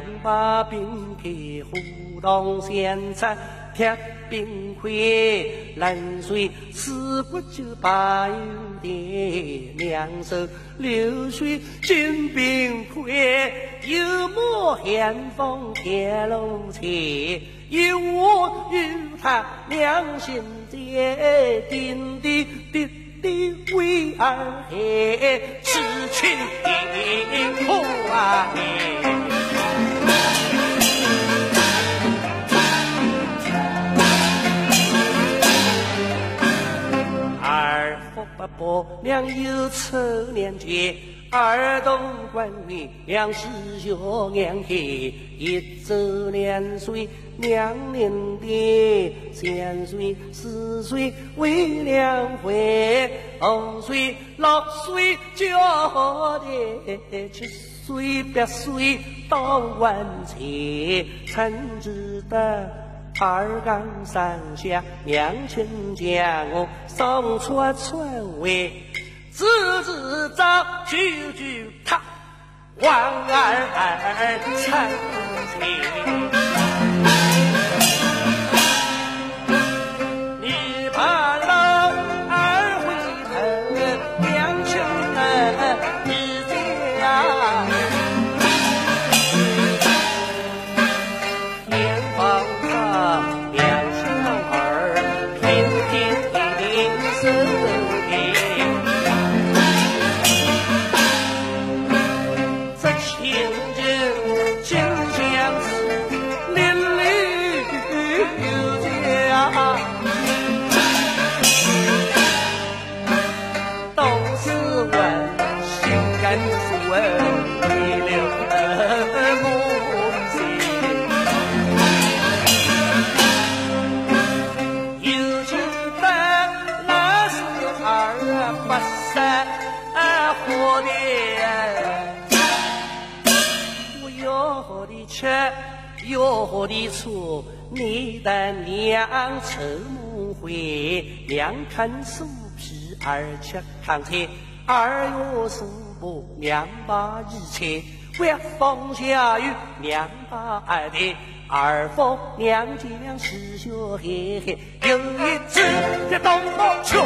两把冰开，湖东现场铁冰块，冷水四不就把油的两手流水进冰块，有莫寒风铁路前，有我与他两心结，点滴滴滴为儿孩，痴情苦啊！伯两有丑年节，二冬关里两是学两黑，一周两岁两年的，三岁四岁为两回，五岁六岁叫的，七岁八岁到万岁，臣知道。二杠上下两亲将我送出村外，字字张句句他王儿成亲。活的，我要的吃，要的穿，你的娘臭母会，娘看树皮，二吃糠菜，二月十五娘把一切。刮风下雨，娘把二的二房娘将是学嘿嘿，有一次在东坡秋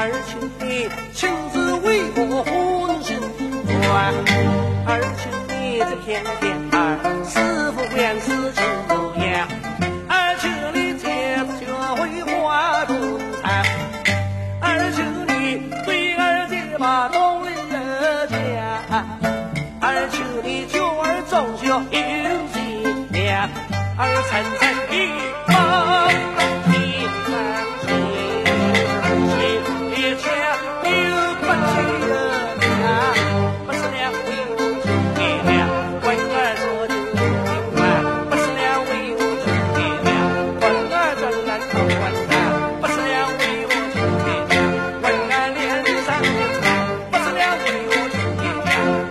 二亲你亲自为我换新衣裳，二舅你再看看儿是否还是旧模样，二亲你接着学会换冬装，二亲你对儿姐嘛东人家，二亲你就儿从小有心娘，二层层方。